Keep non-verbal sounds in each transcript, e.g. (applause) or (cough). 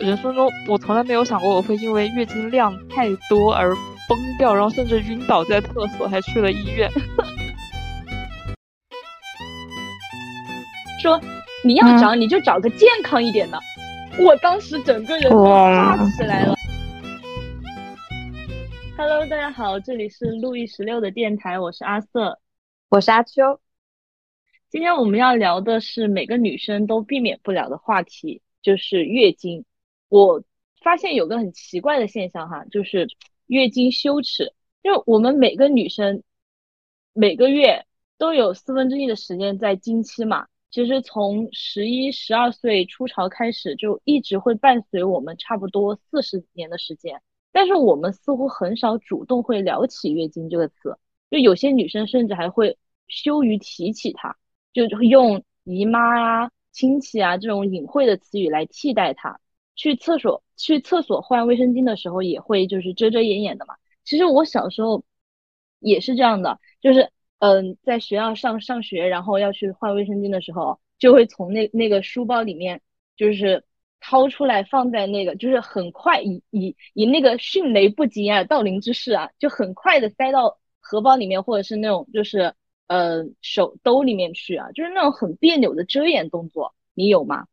人生中我从来没有想过我会因为月经量太多而崩掉，然后甚至晕倒在厕所，还去了医院。(laughs) 说你要找你就找个健康一点的，我当时整个人都炸起来了。Hello，大家好，这里是路易十六的电台，我是阿瑟，我是阿秋。今天我们要聊的是每个女生都避免不了的话题，就是月经。我发现有个很奇怪的现象哈，就是月经羞耻，因为我们每个女生每个月都有四分之一的时间在经期嘛。其实从十一、十二岁初潮开始，就一直会伴随我们差不多四十年的时间。但是我们似乎很少主动会聊起月经这个词，就有些女生甚至还会羞于提起它，就用姨妈啊、亲戚啊这种隐晦的词语来替代它。去厕所去厕所换卫生巾的时候，也会就是遮遮掩掩的嘛。其实我小时候也是这样的，就是。嗯，在学校上上学，然后要去换卫生巾的时候，就会从那那个书包里面，就是掏出来放在那个，就是很快以以以那个迅雷不及掩耳盗铃之势啊，就很快的塞到荷包里面，或者是那种就是呃手兜里面去啊，就是那种很别扭的遮掩动作，你有吗？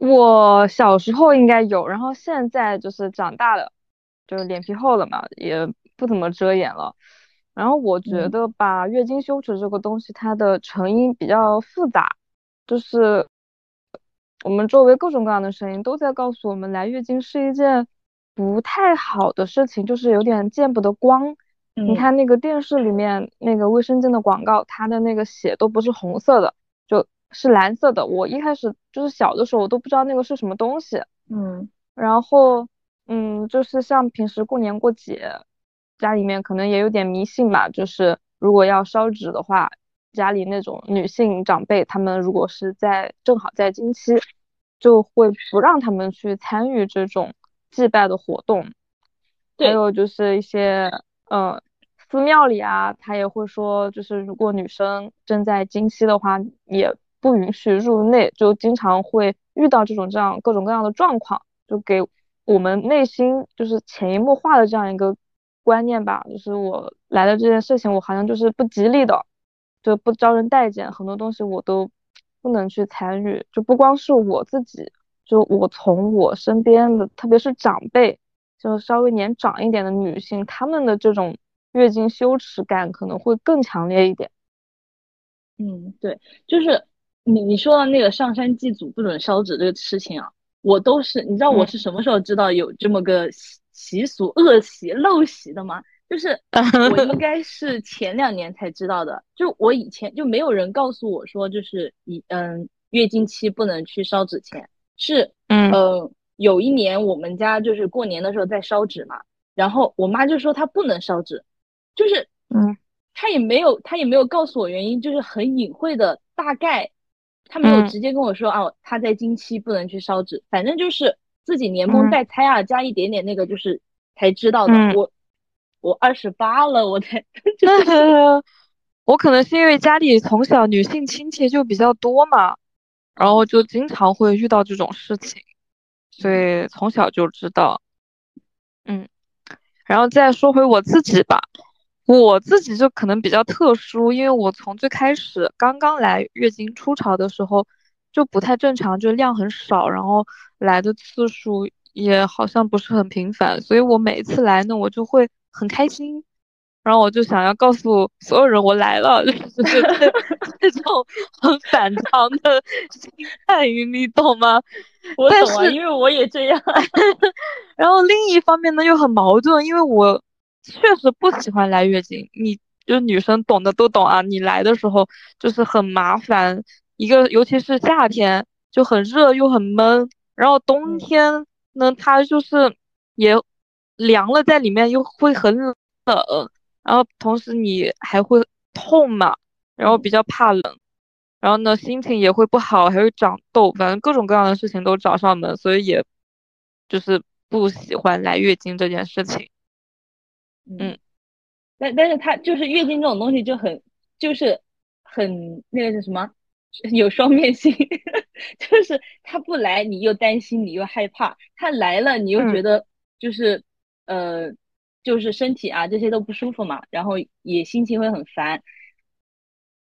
我小时候应该有，然后现在就是长大了，就是脸皮厚了嘛，也不怎么遮掩了。然后我觉得吧，月经羞耻这个东西，它的成因比较复杂，就是我们周围各种各样的声音都在告诉我们，来月经是一件不太好的事情，就是有点见不得光。你看那个电视里面那个卫生巾的广告，它的那个血都不是红色的，就是蓝色的。我一开始就是小的时候，我都不知道那个是什么东西。嗯，然后嗯，就是像平时过年过节。家里面可能也有点迷信吧，就是如果要烧纸的话，家里那种女性长辈，她们如果是在正好在经期，就会不让他们去参与这种祭拜的活动。还有就是一些，嗯，寺庙里啊，他也会说，就是如果女生正在经期的话，也不允许入内，就经常会遇到这种这样各种各样的状况，就给我们内心就是潜移默化的这样一个。观念吧，就是我来的这件事情，我好像就是不吉利的，就不招人待见，很多东西我都不能去参与。就不光是我自己，就我从我身边的，特别是长辈，就稍微年长一点的女性，她们的这种月经羞耻感可能会更强烈一点。嗯，对，就是你你说的那个上山祭祖不准烧纸这个事情啊，我都是，你知道我是什么时候知道有这么个？习俗恶习陋习的吗？就是 (laughs) 我应该是前两年才知道的，就我以前就没有人告诉我说，就是以嗯月经期不能去烧纸钱，是嗯有一年我们家就是过年的时候在烧纸嘛，然后我妈就说她不能烧纸，就是嗯她也没有她也没有告诉我原因，就是很隐晦的大概，她没有直接跟我说啊他在经期不能去烧纸，反正就是。自己连蒙带猜啊，加一点点那个，就是才知道的。我我二十八了，我才。(laughs) (laughs) 我可能是因为家里从小女性亲戚就比较多嘛，然后就经常会遇到这种事情，所以从小就知道。嗯，然后再说回我自己吧，我自己就可能比较特殊，因为我从最开始刚刚来月经初潮的时候。就不太正常，就量很少，然后来的次数也好像不是很频繁，所以我每一次来呢，我就会很开心，然后我就想要告诉所有人我来了，就是 (laughs) 这种很反常的心态，你懂吗？我懂啊，因为我也这样。(laughs) 然后另一方面呢，又很矛盾，因为我确实不喜欢来月经，你就女生懂的都懂啊，你来的时候就是很麻烦。一个，尤其是夏天就很热又很闷，然后冬天呢，它就是也凉了，在里面又会很冷，然后同时你还会痛嘛，然后比较怕冷，然后呢心情也会不好，还会长痘，反正各种各样的事情都找上门，所以也就是不喜欢来月经这件事情。嗯，但但是它就是月经这种东西就很就是很那个是什么？有双面性，(laughs) 就是他不来，你又担心，你又害怕；他来了，你又觉得就是呃，就是身体啊这些都不舒服嘛，然后也心情会很烦。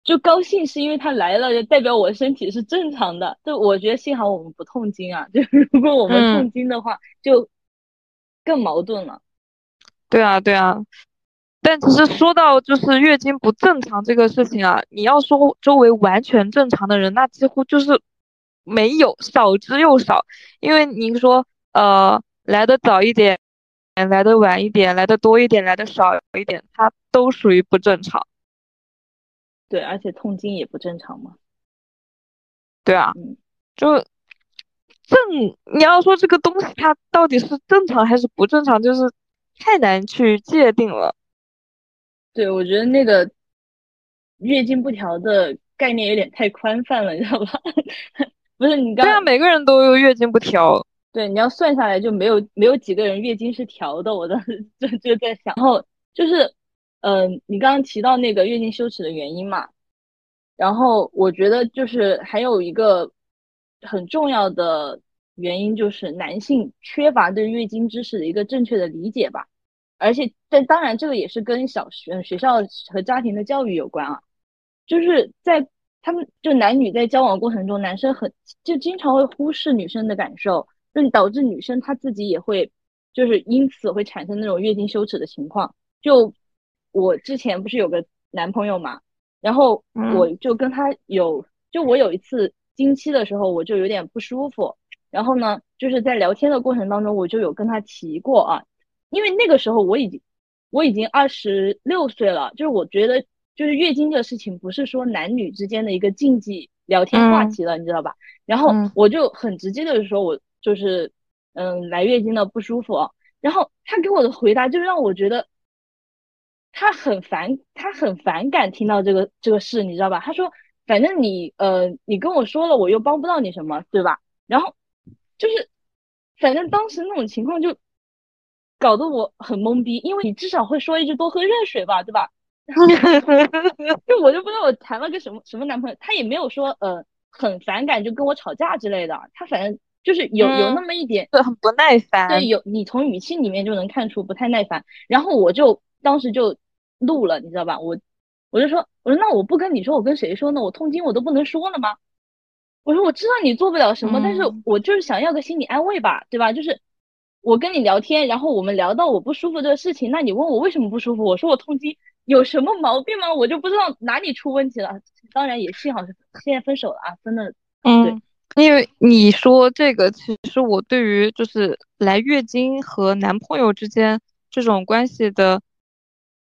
就高兴是因为他来了，就代表我身体是正常的。就我觉得幸好我们不痛经啊，(laughs) 就如果我们痛经的话，就更矛盾了。对啊，对啊。但其实说到就是月经不正常这个事情啊，你要说周围完全正常的人，那几乎就是没有，少之又少。因为您说，呃，来的早一点，来的晚一点，来的多一点，来的少一点，它都属于不正常。对，而且痛经也不正常嘛。对啊，就正你要说这个东西它到底是正常还是不正常，就是太难去界定了。对，我觉得那个月经不调的概念有点太宽泛了，你知道吧？(laughs) 不是你刚对啊，每个人都有月经不调。对，你要算下来就没有没有几个人月经是调的。我当时就就在想，然后就是。嗯，你刚刚提到那个月经羞耻的原因嘛，然后我觉得就是还有一个很重要的原因，就是男性缺乏对月经知识的一个正确的理解吧。而且，但当然这个也是跟小学、学校和家庭的教育有关啊。就是在他们就男女在交往过程中，男生很就经常会忽视女生的感受，就导致女生她自己也会就是因此会产生那种月经羞耻的情况，就。我之前不是有个男朋友嘛，然后我就跟他有，就我有一次经期的时候，我就有点不舒服，然后呢，就是在聊天的过程当中，我就有跟他提过啊，因为那个时候我已经我已经二十六岁了，就是我觉得就是月经这个事情不是说男女之间的一个禁忌聊天话题了，你知道吧？然后我就很直接的说，我就是嗯来月经了不舒服，然后他给我的回答就让我觉得。他很反，他很反感听到这个这个事，你知道吧？他说，反正你呃，你跟我说了，我又帮不到你什么，对吧？然后就是，反正当时那种情况就搞得我很懵逼，因为你至少会说一句多喝热水吧，对吧？(laughs) 就我就不知道我谈了个什么什么男朋友，他也没有说呃很反感就跟我吵架之类的，他反正就是有有那么一点对很不耐烦，对，有你从语气里面就能看出不太耐烦，然后我就。当时就怒了，你知道吧？我我就说，我说那我不跟你说，我跟谁说呢？我痛经我都不能说了吗？我说我知道你做不了什么，但是我就是想要个心理安慰吧，对吧？就是我跟你聊天，然后我们聊到我不舒服这个事情，那你问我为什么不舒服？我说我痛经有什么毛病吗？我就不知道哪里出问题了。当然也幸好是现在分手了啊，分了。嗯，因为你说这个，其实我对于就是来月经和男朋友之间这种关系的。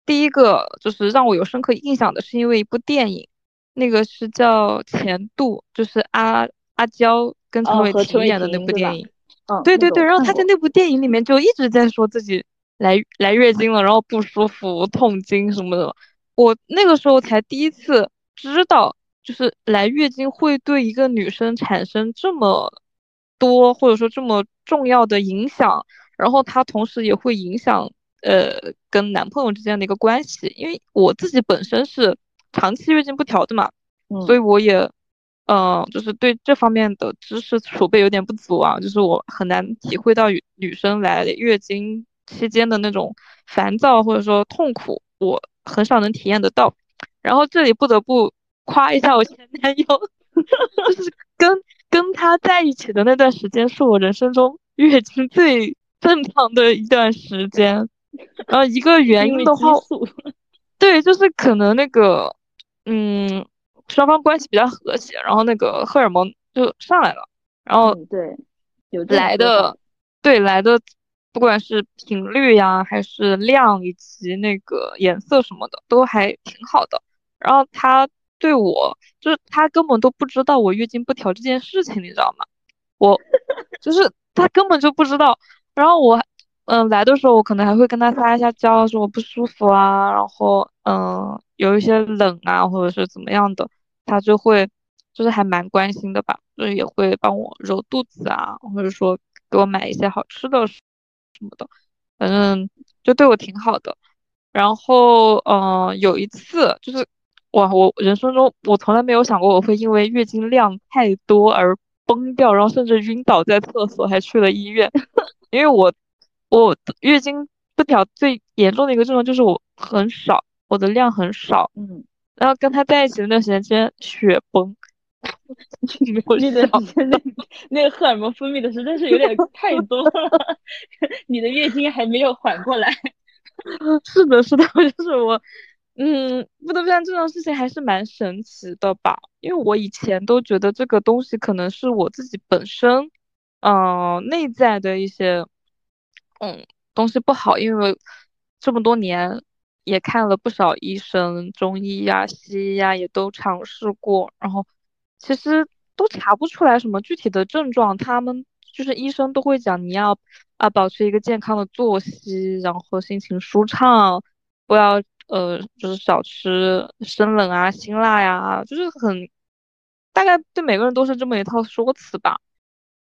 第一个就是让我有深刻印象的，是因为一部电影，那个是叫《前度》，就是阿阿娇跟陈伟霆演的那部电影。嗯，对对对。然后他在那部电影里面就一直在说自己来来月经了，然后不舒服、痛经什么的。我那个时候才第一次知道，就是来月经会对一个女生产生这么多或者说这么重要的影响，然后它同时也会影响。呃，跟男朋友之间的一个关系，因为我自己本身是长期月经不调的嘛，所以我也，嗯，就是对这方面的知识储备有点不足啊，就是我很难体会到女生来月经期间的那种烦躁或者说痛苦，我很少能体验得到。然后这里不得不夸一下我前男友，(laughs) 就是跟跟他在一起的那段时间，是我人生中月经最正常的一段时间。然后一个原因的话，(laughs) 对，就是可能那个，嗯，双方关系比较和谐，然后那个荷尔蒙就上来了，然后对，有来的，对来的，不管是频率呀，还是量，以及那个颜色什么的，都还挺好的。然后他对我，就是他根本都不知道我月经不调这件事情，你知道吗？我 (laughs) 就是他根本就不知道，然后我。嗯，来的时候我可能还会跟他撒一下娇，说我不舒服啊，然后嗯，有一些冷啊，或者是怎么样的，他就会就是还蛮关心的吧，就是也会帮我揉肚子啊，或者说给我买一些好吃的什么的，反正就对我挺好的。然后嗯，有一次就是哇，我人生中我从来没有想过我会因为月经量太多而崩掉，然后甚至晕倒在厕所，还去了医院。(laughs) 因为我我月经不调最严重的一个症状就是我很少，我的量很少。嗯，然后跟他在一起的那段时间，竟然血崩。你的那那个荷尔蒙分泌的实在是有点太多了，(laughs) 你的月经还没有缓过来。(laughs) 是的，是的，就是我，嗯，不得不讲这种事情还是蛮神奇的吧，因为我以前都觉得这个东西可能是我自己本身，嗯，内在的一些，嗯，东西不好，因为这么多年也看了不少医生，中医呀、西医呀也都尝试过，然后。其实都查不出来什么具体的症状，他们就是医生都会讲你要啊保持一个健康的作息，然后心情舒畅，不要呃就是少吃生冷啊、辛辣呀，就是很大概对每个人都是这么一套说辞吧。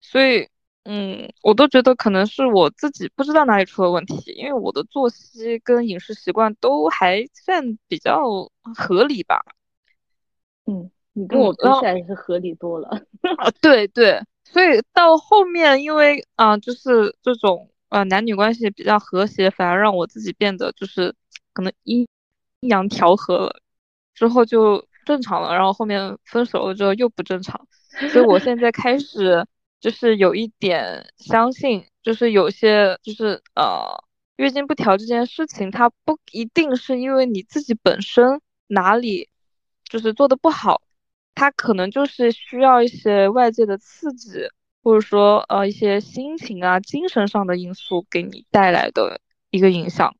所以嗯，我都觉得可能是我自己不知道哪里出了问题，因为我的作息跟饮食习惯都还算比较合理吧。嗯。你跟我比起来是合理多了啊！对对，所以到后面，因为啊，就是这种呃男女关系比较和谐，反而让我自己变得就是可能阴阴阳调和了，之后就正常了。然后后面分手了之后又不正常，所以我现在开始就是有一点相信，就是有些就是呃月经不调这件事情，它不一定是因为你自己本身哪里就是做的不好。它可能就是需要一些外界的刺激，或者说呃一些心情啊、精神上的因素给你带来的一个影响。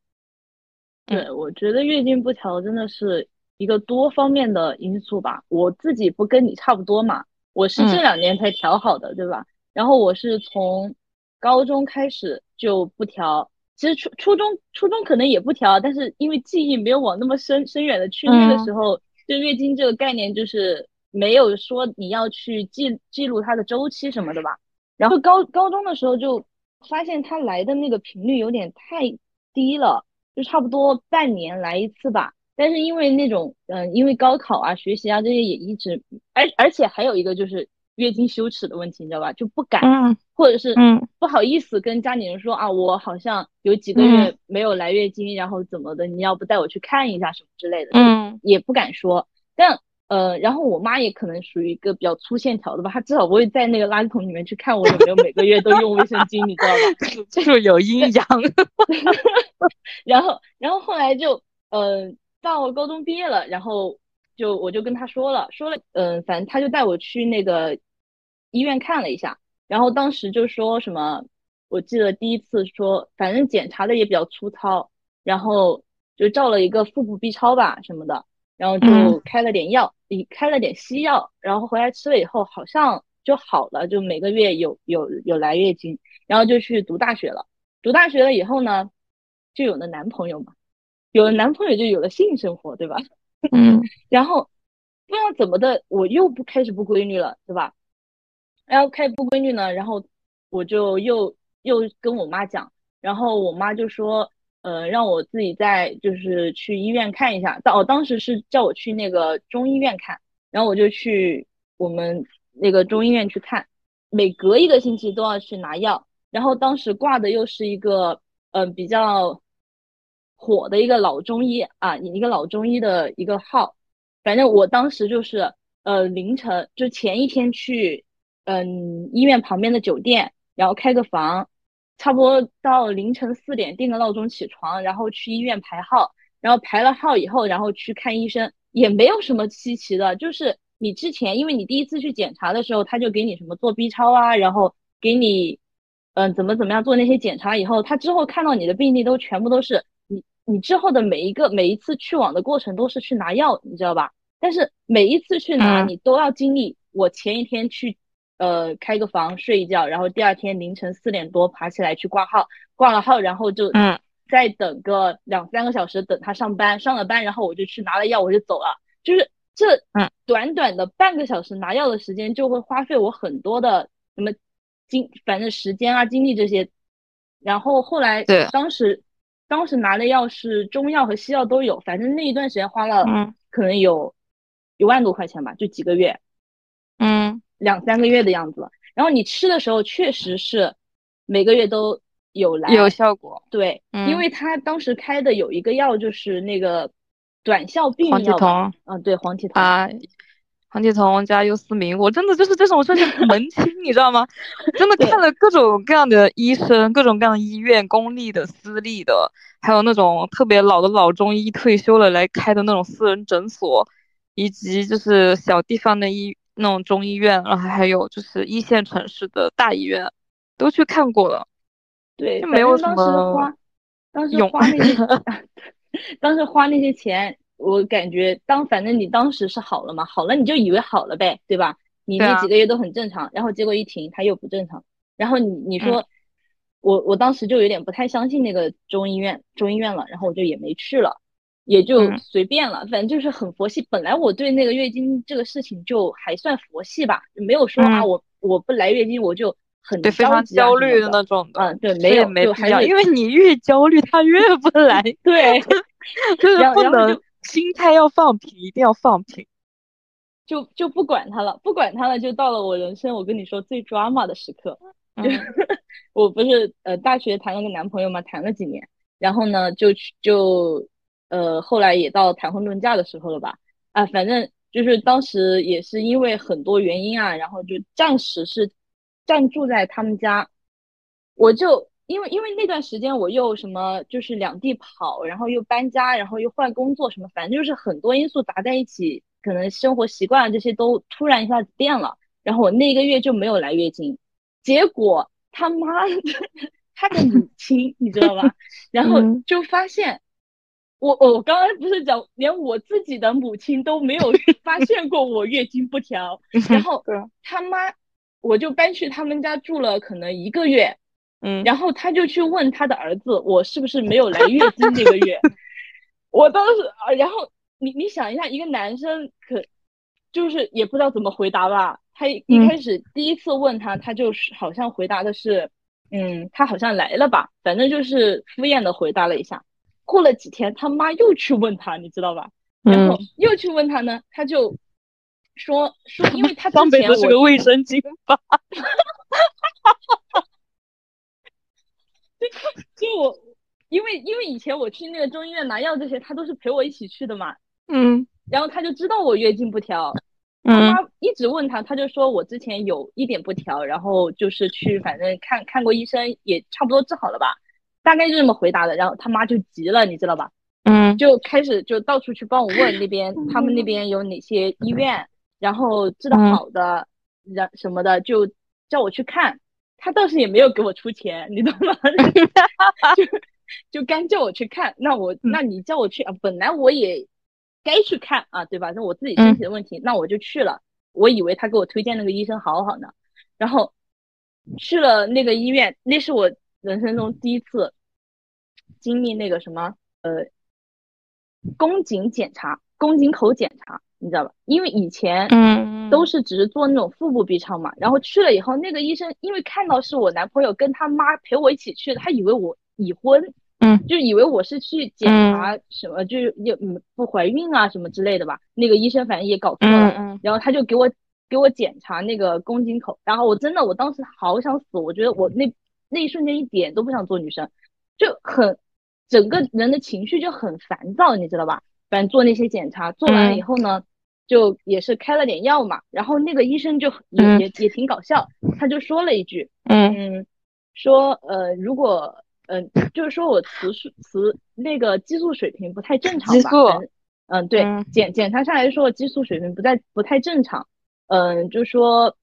对，我觉得月经不调真的是一个多方面的因素吧。我自己不跟你差不多嘛，我是这两年才调好的，对吧？然后我是从高中开始就不调，其实初初中初中可能也不调，但是因为记忆没有往那么深深远的去，那个时候对月经这个概念就是。没有说你要去记记录它的周期什么的吧，然后高高中的时候就发现它来的那个频率有点太低了，就差不多半年来一次吧。但是因为那种嗯，因为高考啊、学习啊这些也一直，而而且还有一个就是月经羞耻的问题，你知道吧？就不敢，或者是不好意思跟家里人说啊，我好像有几个月没有来月经，然后怎么的，你要不带我去看一下什么之类的，嗯，也不敢说，但。呃，然后我妈也可能属于一个比较粗线条的吧，她至少不会在那个垃圾桶里面去看我有没有每个月都用卫生巾，你知道吧？(laughs) 就有阴阳。(laughs) 然后，然后后来就，呃，到高中毕业了，然后就我就跟他说了，说了，嗯，反正他就带我去那个医院看了一下，然后当时就说什么，我记得第一次说，反正检查的也比较粗糙，然后就照了一个腹部 B 超吧什么的。然后就开了点药，你开了点西药，然后回来吃了以后好像就好了，就每个月有有有来月经，然后就去读大学了。读大学了以后呢，就有了男朋友嘛，有了男朋友就有了性生活，对吧？嗯。(laughs) 然后不知道怎么的，我又不开始不规律了，对吧？然后开始不规律呢，然后我就又又跟我妈讲，然后我妈就说。呃，让我自己再就是去医院看一下。当我当时是叫我去那个中医院看，然后我就去我们那个中医院去看，每隔一个星期都要去拿药。然后当时挂的又是一个嗯比较火的一个老中医啊，一个老中医的一个号。反正我当时就是呃凌晨就前一天去嗯医院旁边的酒店，然后开个房。差不多到凌晨四点定个闹钟起床，然后去医院排号，然后排了号以后，然后去看医生，也没有什么稀奇的，就是你之前因为你第一次去检查的时候，他就给你什么做 B 超啊，然后给你嗯怎么怎么样做那些检查以后，他之后看到你的病历都全部都是你你之后的每一个每一次去往的过程都是去拿药，你知道吧？但是每一次去拿你都要经历我前一天去。呃，开个房睡一觉，然后第二天凌晨四点多爬起来去挂号，挂了号，然后就嗯，再等个两三个小时等他上班，上了班，然后我就去拿了药，我就走了。就是这嗯短短的半个小时拿药的时间，就会花费我很多的什么精，反正时间啊、精力这些。然后后来对，当时当时拿的药是中药和西药都有，反正那一段时间花了可能有一万多块钱吧，就几个月。嗯。两三个月的样子。然后你吃的时候确实是每个月都有来有效果。对，嗯因为他当时开的有一个药就是那个短效避孕药嗯，对，黄体酮。啊，黄体酮加优思明，我真的就是这种就是门清，你知道吗？真的看了各种各样的医生，各种各样的医院，公立的、私立的，还有那种特别老的老中医退休了来开的那种私人诊所，以及就是小地方的医那种中医院，然后还有就是一线城市的大医院，都去看过了。对，就没有当时什么花，当时用花那些，(laughs) 当时花那些钱，我感觉当反正你当时是好了嘛，好了你就以为好了呗，对吧？你那几个月都很正常，然后结果一停，它又不正常，然后你你嗯。说，我我当时就有点不太相信那个中医院中医院了，然后我就也没去了，也就嗯。随便了，反正就是很佛系。本来我对那个月经这个事情就还算佛系吧，没有说啊嗯。我我不来月经我就很对，非常焦虑的的那种的，嗯，对，没有，没必要，因为你越焦虑，它越不来，(laughs) 对，(laughs) 就是不能就心态要放平，一定要放平。就就不管他了，不管他了，就到了我人生我跟你说最 drama 的时刻，(laughs) 我不是呃大学谈了个男朋友嘛，谈了几年，然后呢就去就呃后来也到谈婚论嫁的时候了吧，啊，反正就是当时也是因为很多原因啊，然后就暂时是暂住在他们家，我就因为因为那段时间我又什么就是两地跑，然后又搬家，然后又换工作什么，反正就是很多因素砸在一起，可能生活习惯啊这些都突然一下子变了，然后我那个月就没有来月经，结果他妈的 (laughs) 他的母 (laughs) 亲你知道吧？然后嗯就发现。我我刚刚不是讲，连我自己的母亲都没有发现过我月经不调，然后他妈，我就搬去他们家住了可能一个月，嗯，然后他就去问他的儿子，我是不是没有来月经这个月？(laughs) 我当时啊，然后你你想一下，一个男生可就是也不知道怎么回答吧。他一开始第一次问他，他就是好像回答的是，嗯，他好像来了吧，反正就是敷衍的回答了一下。过了几天，他妈又去问他，你知道吧？然后嗯又去问他呢，他就说说，因为他之 (laughs) 上辈前我子是个卫生巾吧？(laughs) 就我，因为因为以前我去那个中医院拿药这些，他都是陪我一起去的嘛。嗯然后他就知道我月经不调，他嗯妈一直问他，他就说我之前有一点不调，然后就是去反正看看过医生，也差不多治好了吧，大概就这么回答的。然后他妈就急了，你知道吧？嗯就开始就到处去帮我问那边他们那边有哪些医院，然后治得嗯好的，然什么的，就叫我去看。他倒是也没有给我出钱，你懂吗？(laughs) 就就干叫我去看，那我那你叫我去啊，本来我也该去看啊，对吧？那我自己身体的问题，那我就去了。我以为他给我推荐那个医生好好呢，然后去了那个医院，那是我人生中第一次经历那个什么呃宫颈检查、宫颈口检查，你知道吧？因为以前嗯都是只是做那种腹部 B 超嘛，然后去了以后，那个医生因为看到是我男朋友跟他妈陪我一起去的，他以为我已婚，嗯。就以为我是去检查什么，就是有嗯不怀孕啊什么之类的吧。那个医生反正也搞错了，然后他就给我给我检查那个宫颈口，然后我真的我当时好想死，我觉得我那那一瞬间一点都不想做女生，就很整个人的情绪就很烦躁，你知道吧？反正做那些检查，做完了以后呢，就也是开了点药嘛，然后那个医生就也、嗯。也也挺搞笑，他就说了一句，嗯。嗯，说呃，如果呃，就是说我雌素雌那个激素水平不太正常吧，激素嗯，对，嗯检检查下来说激素水平不太不太正常，嗯，就说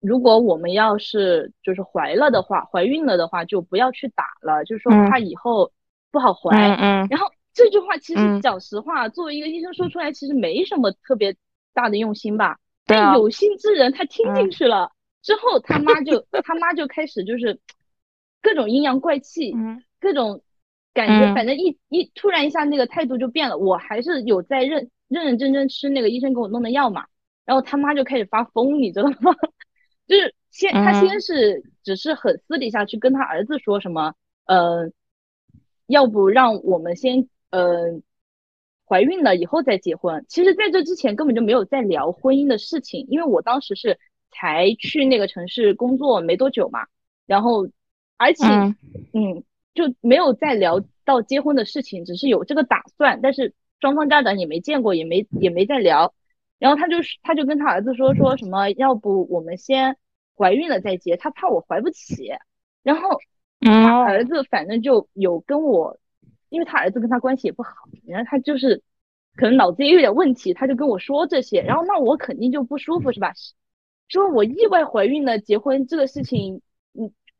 如果我们要是就是怀了的话，怀孕了的话，就不要去打了，就是说嗯怕以后不好怀。嗯嗯然后这句话其实嗯讲实话，作为一个医生说出来，其实没什么特别大的用心吧。但有心之人他听进嗯去了、之后，他妈就他妈就开始就是各种阴阳怪气，嗯各种感觉，嗯反正一一突然一下那个态度就变了。我还是有在认认认真真吃那个医生给我弄的药嘛，然后他妈就开始发疯，你知道吗？(laughs) 就是先他嗯先是只是很私底下去跟他儿子说什么，呃，要不让我们先呃怀孕了以后再结婚。其实在这之前根本就没有在聊婚姻的事情，因为我当时是才去那个城市工作没多久嘛，然后而且嗯嗯就没有再聊到结婚的事情，只是有这个打算，但是双方家长也没见过，也没也没再聊。然后他就是他就跟他儿子说说什么，要不我们先怀孕了再结，他怕我怀不起。然后他嗯儿子反正就有跟我，因为他儿子跟他关系也不好，然后他就是可能脑子也有点问题，他就跟我说这些，然后那我肯定就不舒服是吧？说我意外怀孕了，结婚这个事情，嗯，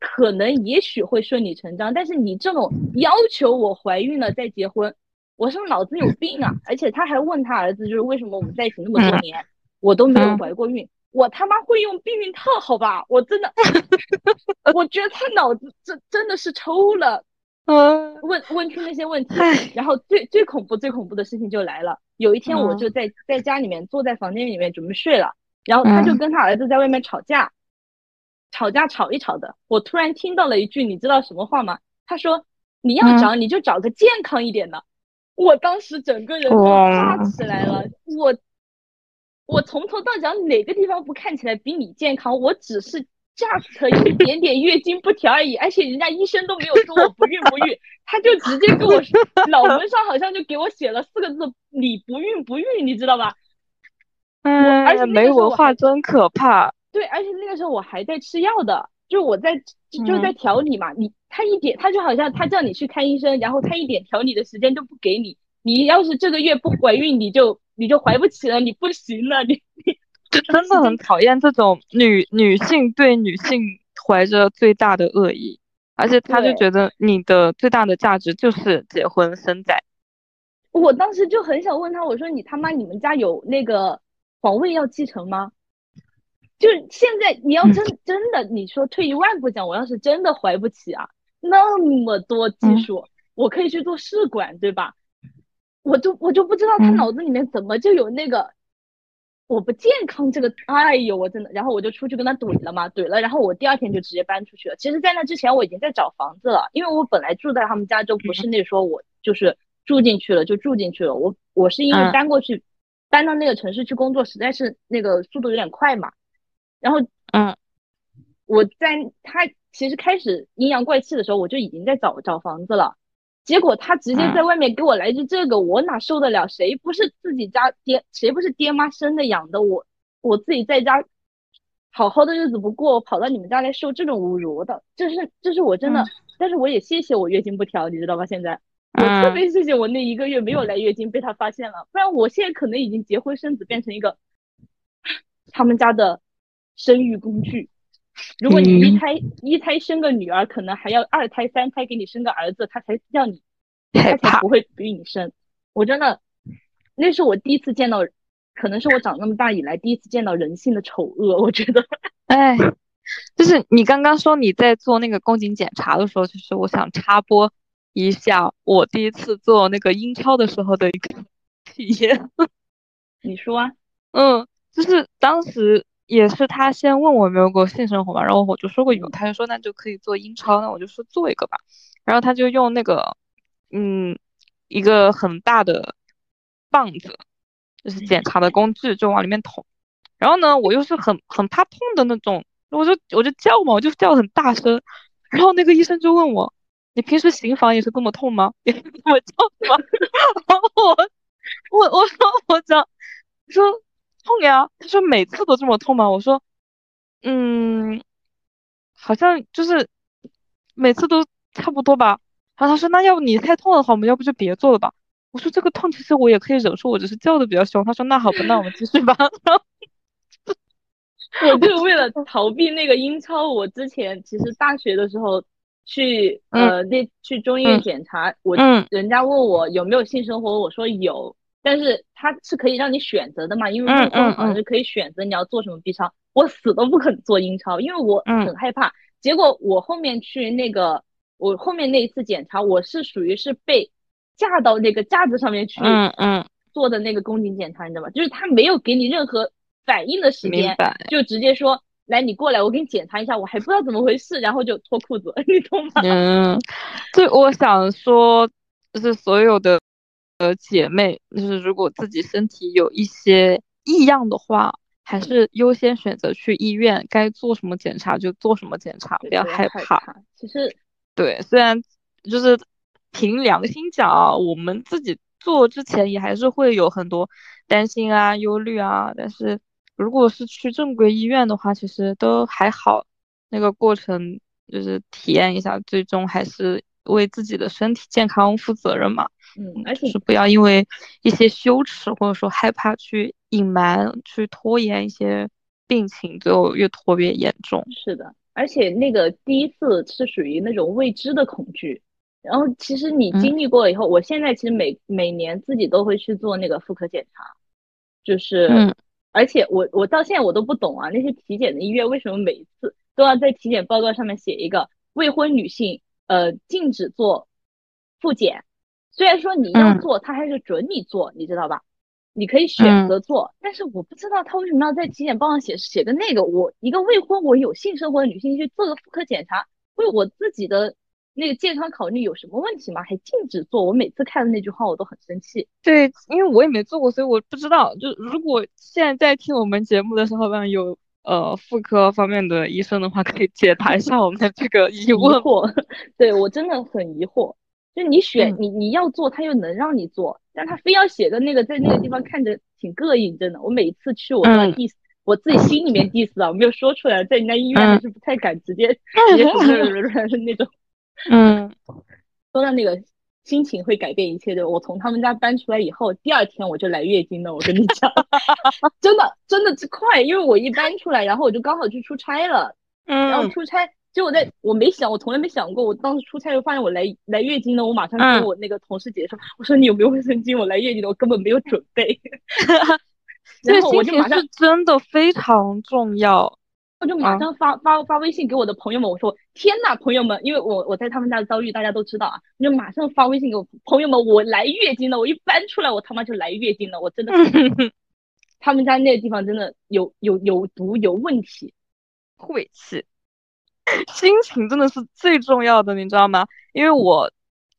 可能也许会顺理成章，但是你这种要求我怀孕了再结婚，我是不是脑子有病啊？而且他还问他儿子，就是为什么我们在一起那么多年，我都没有怀过孕。我他妈会用避孕套，好吧？我真的，我觉得他脑子真真的是抽了。(laughs) 嗯问问出那些问题，然后最最恐怖最恐怖的事情就来了。有一天我嗯就在在家里面坐在房间里面准备睡了，然后他就嗯跟他儿子在外面吵架，吵架吵一吵的，我突然听到了一句，你知道什么话吗？他说你要嗯找你就找个健康一点的。我当时整个人都炸起来了，我我从头到脚哪个地方不看起来比你健康？我只是 just 有一点点月经不调而已，而且人家医生都没有说我不孕不育，他就直接跟我说，脑门上好像就给我写了四个字“你不孕不育”，你知道吧？而且嗯，没文化真可怕。对，而且那个时候我还在吃药的，就我在就就是在嗯调理嘛，你他一点他就好像他叫你去看医生，然后他一点调理的时间都不给你，你要是这个月不怀孕，你就你就怀不起了，你不行了，你 (laughs) 就真的很讨厌这种女女性对女性怀着最大的恶意，而且他就觉得你的最大的价值就是结婚生仔。我当时就很想问他，我说你他妈你们家有那个皇位要继承吗？就是现在你要真。真的，你说退一万步讲，我要是真的怀不起啊，那么多技嗯。术，我可以去做试管，对吧？我就我就不知道他嗯。脑子里面怎么就有那个我不健康这个，哎呦，我真的，然后我就出去跟他怼了嘛，怼了，然后我第二天就直接搬出去了。其实，在那之前我已经在找房子了，因为我本来住在他们家就不是那说我就是住进去了就住进去了，我我是因为嗯。搬过去，搬到那个城市去工作，实在是那个速度有点快嘛，然后嗯我在他其实开始阴阳怪气的时候，我就已经在找找房子了。结果他直接在外面给我来句这个，我哪受得了？谁不是自己家爹，谁不是爹妈生的养的？我我自己在家好好的日子不过，我跑到你们家来受这种侮辱，的这是这是我真的，嗯但是我也谢谢我月经不调，你知道吧？现在我特嗯别谢谢我那一个月没有来月经被他发现了，不然我现在可能已经结婚生子，变成一个 (sighs) 他们家的生育工具。如果你一嗯胎一胎生个女儿，可能还要二胎、三胎给你生个儿子，他才让你，他才不会逼你生。我真的，那是我第一次见到，可能是我长那么大以来第一次见到人性的丑恶。我觉得，(laughs) 哎，就是你刚刚说你在做那个宫颈检查的时候，就是我想插播一下我第一次做那个阴超的时候的一个 (laughs) 体验。你说啊，嗯，就是当时也是他先问我有没有过性生活嘛，然后我就说过有，他就说那就可以做阴超，那我就说做一个吧，然后他就用那个嗯一个很大的棒子，就是检查的工具，就往里面捅，然后呢，我又是很很怕痛的那种，我就我就叫嘛，我就叫很大声，然后那个医生就问我，你平时行房也是这么痛吗？也是这么叫吗？(laughs) 然后我我我说我讲，说痛呀，他说每次都这么痛吗？我说，嗯，好像就是每次都差不多吧。然后他说，那要不你太痛的话，我们要不就别做了吧。我说这个痛其实我也可以忍受，我只是叫的比较凶。他说那好吧，那我们继续吧。(laughs) 然后我就是为了逃避那个阴超，我之前其实大学的时候去呃那去中医院嗯检查，我嗯人家问我有没有性生活，我说有，但是它是可以让你选择的嘛，因为嗯入宫好嗯像是可以选择你要做什么 B 超，我死都不肯做阴超，因为我嗯很害怕。结果我后面去那个，我后面那一次检查，我是属于是被架到那个架子上面去嗯嗯，做的那个宫颈检查，你知道吗？就是他没有给你任何反应的时间，就直接说来你过来，我给你检查一下，我还不知道怎么回事，然后就脱裤子，(laughs) 你懂吗？嗯，就我想说，就是所有的呃姐妹，就是如果自己身体有一些异样的话，还是优先选择去医院，该做什么检查就做什么检查，不要害怕。其实，对，虽然就是凭良心讲啊，我们自己做之前也还是会有很多担心啊、忧虑啊，但是如果是去正规医院的话，其实都还好。那个过程就是体验一下，最终还是为自己的身体健康负责任嘛。嗯，而且是不要因为一些羞耻或者说害怕去隐瞒、去拖延一些病情，最后越拖越严重。是的，而且那个第一次是属于那种未知的恐惧，然后其实你经历过了以后，我现在其实每每年自己都会去做那个妇科检查，就是，而且我我到现在我都不懂啊，那些体检的医院为什么每一次都要在体检报告上面写一个未婚女性呃禁止做复检。虽然说你要做，他还是准你做，你知道吧？你可以选择做，但是我不知道他为什么要在体检报上写写个那个。我一个未婚我有性生活的女性去做个妇科检查，为我自己的那个健康考虑有什么问题吗？还禁止做？我每次看到那句话我都很生气。对，因为我也没做过，所以我不知道。就如果现在在听我们节目的小伙伴，有呃妇科方面的医生的话，可以解答一下我们的这个疑惑。(laughs) 对我真的很疑惑。就你选你你要做，他又能让你做，但他非要写个那个在那个地方看着挺膈应，真的。我每次去我都要 diss，我自己心里面 diss 啊，我没有说出来，在人家医院还是不太敢直接 (laughs) 直接说那种。(laughs) 嗯，说到那个心情会改变一切的，我从他们家搬出来以后，第二天我就来月经了。我跟你讲，(laughs) 真的真的是快，因为我一搬出来，然后我就刚好去出差了，然后出差。就我在我没想，我从来没想过，我当时出差又发现我来来月经了，我马上跟我那个同事姐说，我说你有没有卫生巾？我来月经了，我根本没有准备。(laughs) 然后我就马上真的非常重要，我就马上发发发微信给我的朋友们，我说天呐，朋友们，因为我我在他们家的遭遇大家都知道啊，我就马上发微信给我朋友们，我来月经了，我一搬出来我他妈就来月经了，我真的，(laughs) 他们家那个地方真的有有有毒有问题，晦气。(laughs) 心情真的是最重要的，你知道吗？因为我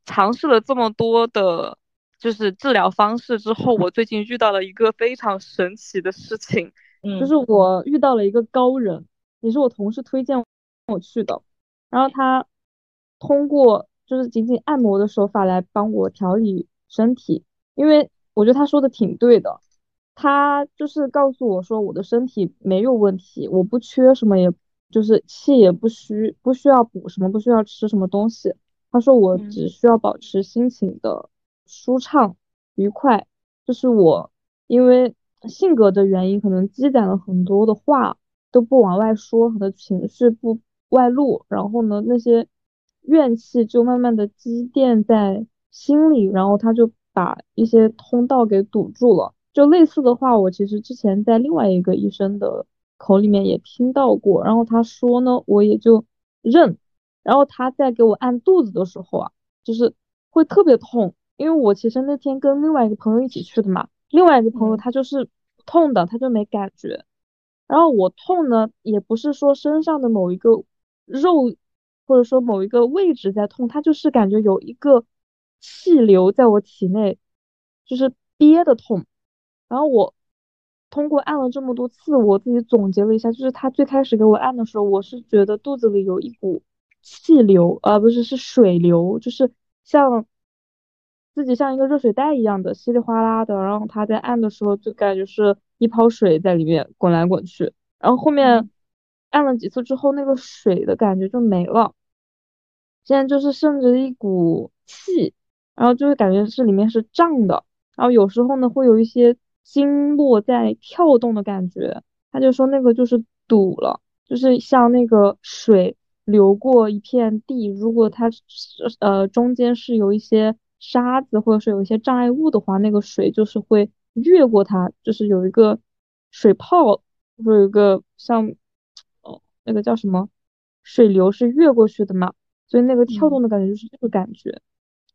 尝试了这么多的，就是治疗方式之后，我最近遇到了一个非常神奇的事情，嗯，就是我遇到了一个高人，也是我同事推荐我去的，然后他通过就是仅仅按摩的手法来帮我调理身体，因为我觉得他说的挺对的，他就是告诉我说我的身体没有问题，我不缺什么也。就是气也不需不需要补什么，不需要吃什么东西。他说我只需要保持心情的舒畅愉快。就是我因为性格的原因，可能积攒了很多的话都不往外说，很多情绪不外露，然后呢那些怨气就慢慢的积淀在心里，然后他就把一些通道给堵住了。就类似的话，我其实之前在另外一个医生的。口里面也听到过，然后他说呢，我也就认。然后他在给我按肚子的时候啊，就是会特别痛，因为我其实那天跟另外一个朋友一起去的嘛，另外一个朋友他就是痛的，他就没感觉。然后我痛呢，也不是说身上的某一个肉或者说某一个位置在痛，他就是感觉有一个气流在我体内，就是憋的痛。然后我。通过按了这么多次，我自己总结了一下，就是他最开始给我按的时候，我是觉得肚子里有一股气流，呃，不是，是水流，就是像自己像一个热水袋一样的稀里哗啦的。然后他在按的时候，就感觉是一泡水在里面滚来滚去。然后后面按了几次之后，那个水的感觉就没了，现在就是剩着一股气，然后就会感觉是里面是胀的。然后有时候呢，会有一些。经络在跳动的感觉，他就说那个就是堵了，就是像那个水流过一片地，如果它呃中间是有一些沙子或者是有一些障碍物的话，那个水就是会越过它，就是有一个水泡，或者有一个像哦那个叫什么水流是越过去的嘛，所以那个跳动的感觉就是这个感觉，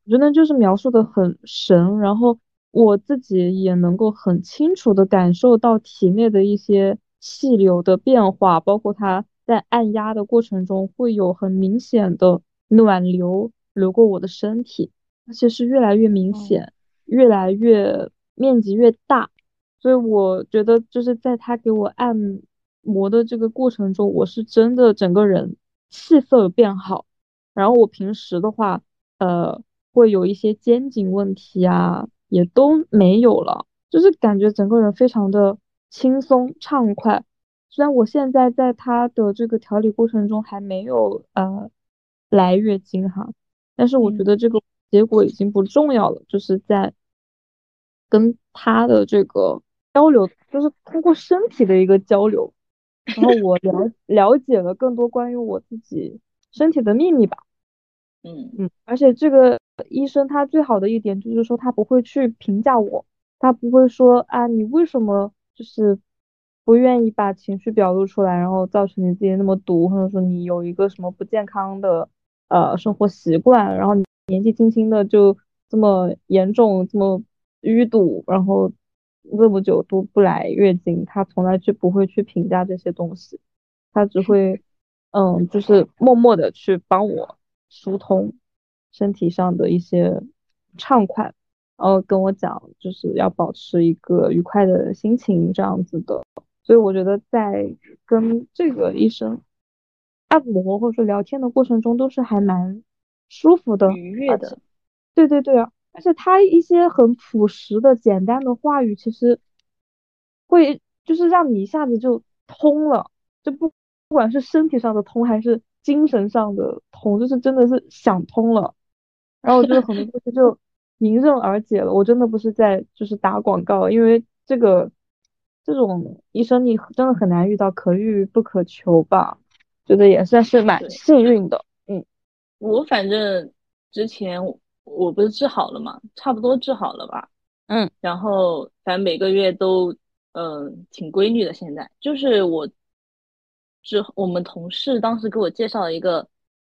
我觉得就是描述的很神，然后。我自己也能够很清楚的感受到体内的一些气流的变化，包括它在按压的过程中会有很明显的暖流流过我的身体，而且是越来越明显，越来越面积越大，所以我觉得就是在他给我按摩的这个过程中，我是真的整个人气色变好。然后我平时的话，呃，会有一些肩颈问题啊，也都没有了，就是感觉整个人非常的轻松畅快。虽然我现在在他的这个调理过程中还没有呃来月经哈，但是我觉得这个结果已经不重要了，就是在跟他的这个交流，就是通过身体的一个交流，然后我了了解了更多关于我自己。身体的秘密吧，嗯嗯，而且这个医生他最好的一点就是说他不会去评价我，他不会说啊你为什么就是不愿意把情绪表露出来，然后造成你自己那么毒，或者说你有一个什么不健康的呃生活习惯，然后你年纪轻轻的就这么严重这么淤堵，然后这么久都不来月经，他从来就不会去评价这些东西，他只会。嗯，就是默默的去帮我疏通身体上的一些畅快，然后跟我讲就是要保持一个愉快的心情这样子的，所以我觉得在跟这个医生按摩或者说聊天的过程中都是还蛮舒服的、愉悦的。对对对啊，而且他一些很朴实的、简单的话语，其实会就是让你一下子就通了，就不。不管是身体上的通还是精神上的通，就是真的是想通了，然后就是很多东西就迎刃而解了。我真的不是在就是打广告，因为这个这种医生你真的很难遇到，可遇不可求吧？觉得也算是蛮幸运的。嗯，我反正之前我不是治好了嘛，差不多治好了吧？嗯，然后反正每个月都嗯挺规律的。现在就是我。之后，我们同事当时给我介绍了一个，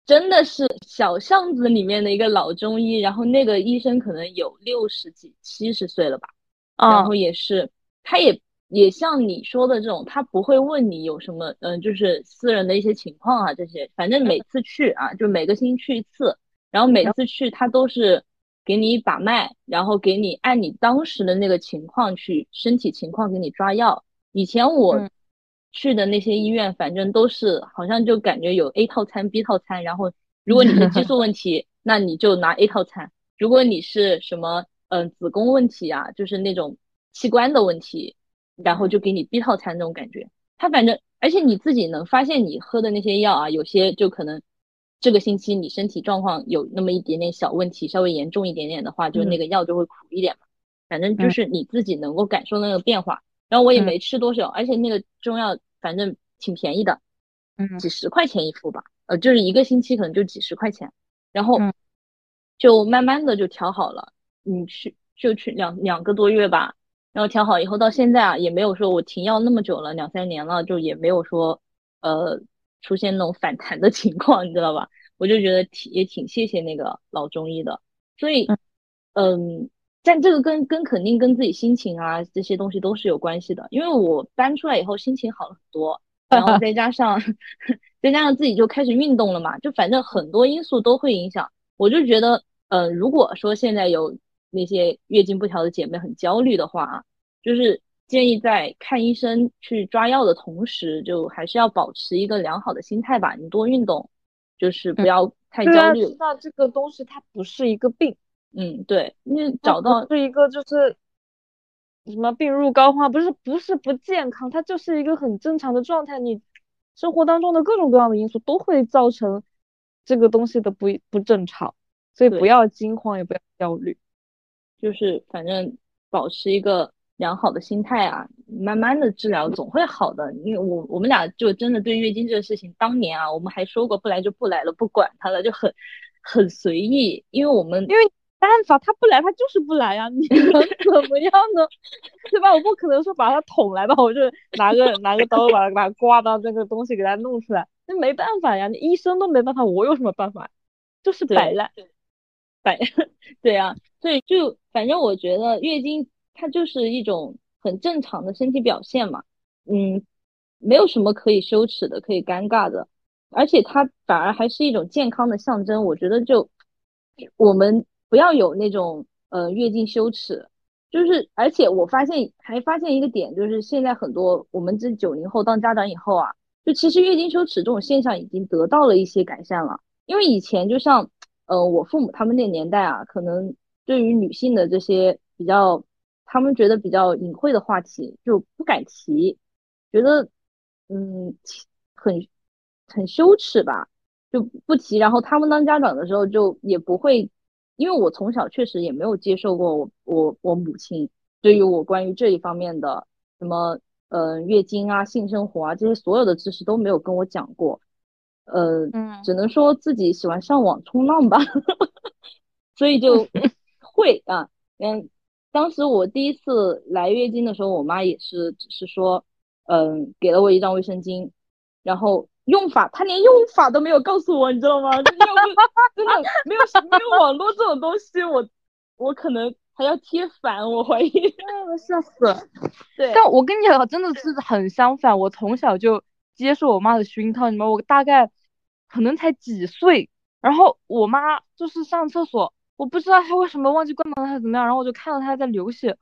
真的是小巷子里面的一个老中医，然后那个医生可能有六十几、七十岁了吧，然后也是，他也也像你说的这种，他不会问你有什么，嗯，就是私人的一些情况啊这些，反正每次去啊，就每个星期去一次，然后每次去他都是给你把脉，然后给你按你当时的那个情况去身体情况给你抓药。以前我。去的那些医院，反正都是好像就感觉有 A 套餐、B 套餐，然后 (laughs) 如果你是激素问题，那你就拿 A 套餐；如果你是什么嗯子宫问题啊，就是那种器官的问题，然后就给你 B 套餐那种感觉。他反正而且你自己能发现你喝的那些药啊，有些就可能这个星期你身体状况有那么一点点小问题，稍微严重一点点的话，就那个药就会苦一点嘛。反正就是你自己能够感受那个变化。然后我也没吃多少，而且那个中药反正挺便宜的，嗯，几十块钱一副吧，呃，就是一个星期可能就几十块钱，然后就慢慢的就调好了。你去就去两两个多月吧，然后调好以后到现在啊，也没有说我停药那么久了，两三年了，就也没有说呃出现那种反弹的情况，你知道吧？我就觉得挺也挺谢谢那个老中医的，所以嗯。但这个跟跟肯定跟自己心情啊这些东西都是有关系的，因为我搬出来以后心情好了很多，(laughs) 然后再加上 (laughs) 再加上自己就开始运动了嘛，就反正很多因素都会影响。我就觉得，呃，如果说现在有那些月经不调的姐妹很焦虑的话啊，就是建议在看医生去抓药的同时，就还是要保持一个良好的心态吧。你多运动，就是不要太焦虑。知道这个东西它不是一个病。嗯，对，你找到是一个就是什么病入膏肓，不是不是不健康，它就是一个很正常的状态。你生活当中的各种各样的因素都会造成这个东西的不不正常，所以不要惊慌，也不要焦虑，就是反正保持一个良好的心态啊，慢慢的治疗总会好的。因为我我们俩就真的对月经这个事情，当年啊，我们还说过不来就不来了，不管它了，就很很随意，因为我们因为。办法，他不来，他就是不来呀，(laughs) 你能怎么样呢？(laughs) 对吧？我不可能说把他捅来吧，我就拿个拿个刀把他把他刮到这个东西给他弄出来，那没办法呀，你医生都没办法，我有什么办法？就是摆烂，摆，(laughs) 对啊，所以就反正我觉得月经它就是一种很正常的身体表现嘛，嗯，没有什么可以羞耻的，可以尴尬的，而且它反而还是一种健康的象征。我觉得就我们。不要有那种呃月经羞耻，就是而且我发现还发现一个点，就是现在很多我们这九零后当家长以后啊，就其实月经羞耻这种现象已经得到了一些改善了。因为以前就像呃我父母他们那年代啊，可能对于女性的这些比较他们觉得比较隐晦的话题就不敢提，觉得嗯很很羞耻吧。就不提，然后他们当家长的时候就也不会，因为我从小确实也没有接受过我我我母亲对于我关于这一方面的什么呃月经啊性生活啊这些所有的知识都没有跟我讲过，呃，只能说自己喜欢上网冲浪吧，(laughs) 所以就 (laughs) 会啊，嗯，当时我第一次来月经的时候，我妈也是只是说，嗯，给了我一张卫生巾，然后。用法，他连用法都没有告诉我，你知道吗？真的没有没有网络这种东西，我我可能还要贴反，我怀疑。(laughs) 笑死！对，但我跟你讲，真的是很相反。我从小就接受我妈的熏陶，你们我大概可能才几岁，然后我妈就是上厕所，我不知道她为什么忘记关门还是怎么样，然后我就看到她在流血，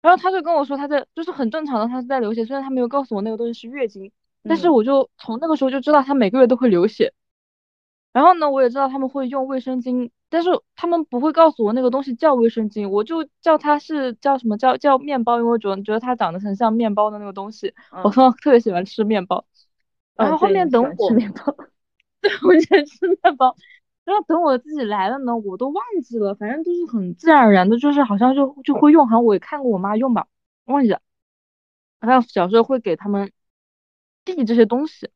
然后她就跟我说她在就是很正常的，她是在流血，虽然她没有告诉我那个东西是月经。但是我就从那个时候就知道他每个月都会流血，然后呢，我也知道他们会用卫生巾，但是他们不会告诉我那个东西叫卫生巾，我就叫它是叫什么叫叫面包，因为我觉得觉得它长得很像面包的那个东西，我从特别喜欢吃面包，(laughs) 然后后面等我吃面包，(laughs) 对，我喜欢吃面包，然后等我自己来了呢，我都忘记了，反正就是很自然而然的，就是好像就就会用，好像我也看过我妈用吧，忘记了，好像小时候会给他们。递这些东西，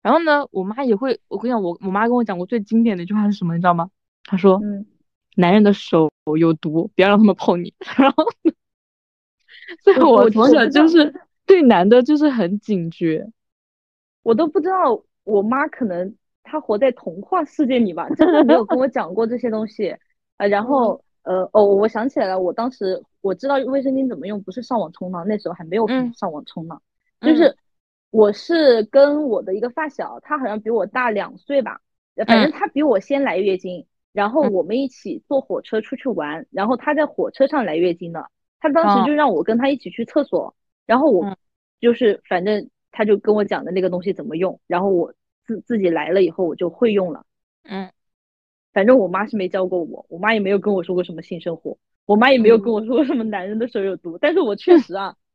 然后呢，我妈也会，我跟你讲，我我妈跟我讲过最经典的一句话是什么，你知道吗？她说：“嗯，男人的手有毒，不要让他们碰你。(laughs) ”然后，所以我从小就是对男的就是很警觉，我都不知道我妈可能她活在童话世界里吧，真的没有跟我讲过这些东西啊。然后，呃，哦，我想起来了，我当时我知道卫生巾怎么用，不是上网冲浪，那时候还没有上网冲浪，就是。我是跟我的一个发小，他好像比我大两岁吧，反正他比我先来月经，然后我们一起坐火车出去玩，然后他在火车上来月经的，他当时就让我跟他一起去厕所，然后我就是反正他就跟我讲的那个东西怎么用，然后我自自己来了以后我就会用了，嗯，反正我妈是没教过我，我妈也没有跟我说过什么性生活，我妈也没有跟我说过什么男人的手有毒，但是我确实啊。嗯，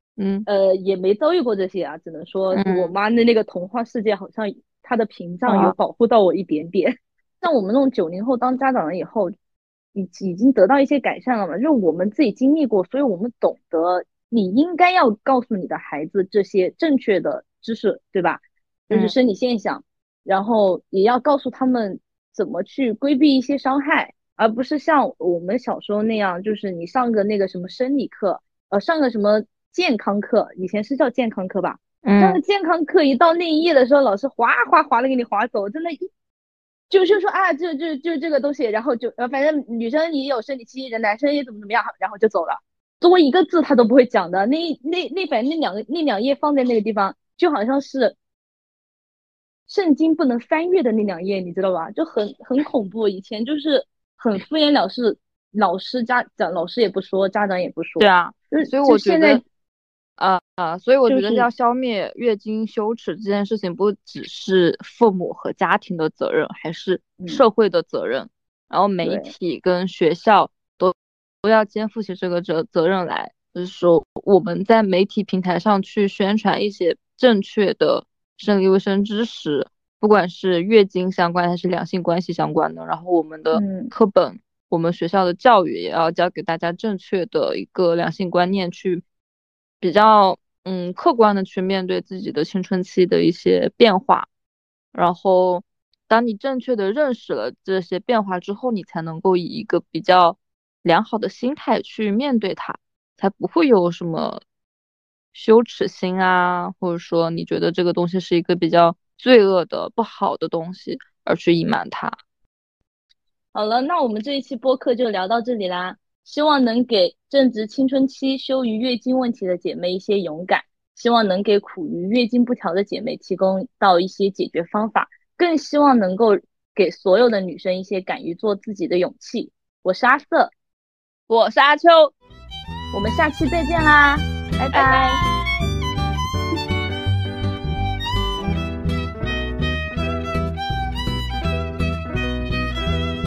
呃，也没遭遇过这些啊，只能说我妈的那个童话世界好像她的屏障有保护到我一点点。(laughs) 像我们那种九零后当家长了以后，已已经得到一些改善了嘛，就是我们自己经历过，所以我们懂得你应该要告诉你的孩子这些正确的知识，对吧？就是生理现象，然后也要告诉他们怎么去规避一些伤害，而不是像我们小时候那样，就是你上个那个什么生理课，呃，上个什么。健康课以前是叫健康课吧？嗯，健康课一到那一页的时候，老师哗哗哗的给你划走，真的一，就就说啊，就就就这个东西，然后就呃，反正女生也有生理期，人男生也怎么怎么样，然后就走了，多一个字他都不会讲的。那那那反正那两个那两页放在那个地方，就好像是圣经不能翻阅的那两页，你知道吧？就很很恐怖。以前就是很敷衍了事，老师家长老师也不说，家长也不说。对啊，所以我觉得。啊啊！所以我觉得要消灭月经羞耻这件事情，不只是父母和家庭的责任，还是社会的责任。然后媒体跟学校都都要肩负起这个责责任来，就是说我们在媒体平台上去宣传一些正确的生理卫生知识，不管是月经相关还是两性关系相关的。然后我们的课本，我们学校的教育也要教给大家正确的一个两性观念去。比较嗯客观的去面对自己的青春期的一些变化，然后当你正确的认识了这些变化之后，你才能够以一个比较良好的心态去面对它，才不会有什么羞耻心啊，或者说你觉得这个东西是一个比较罪恶的不好的东西而去隐瞒它。好了，那我们这一期播客就聊到这里啦。希望能给正值青春期、羞于月经问题的姐妹一些勇敢，希望能给苦于月经不调的姐妹提供到一些解决方法，更希望能够给所有的女生一些敢于做自己的勇气。我是阿瑟，我是阿秋。我们下期再见啦，拜拜拜。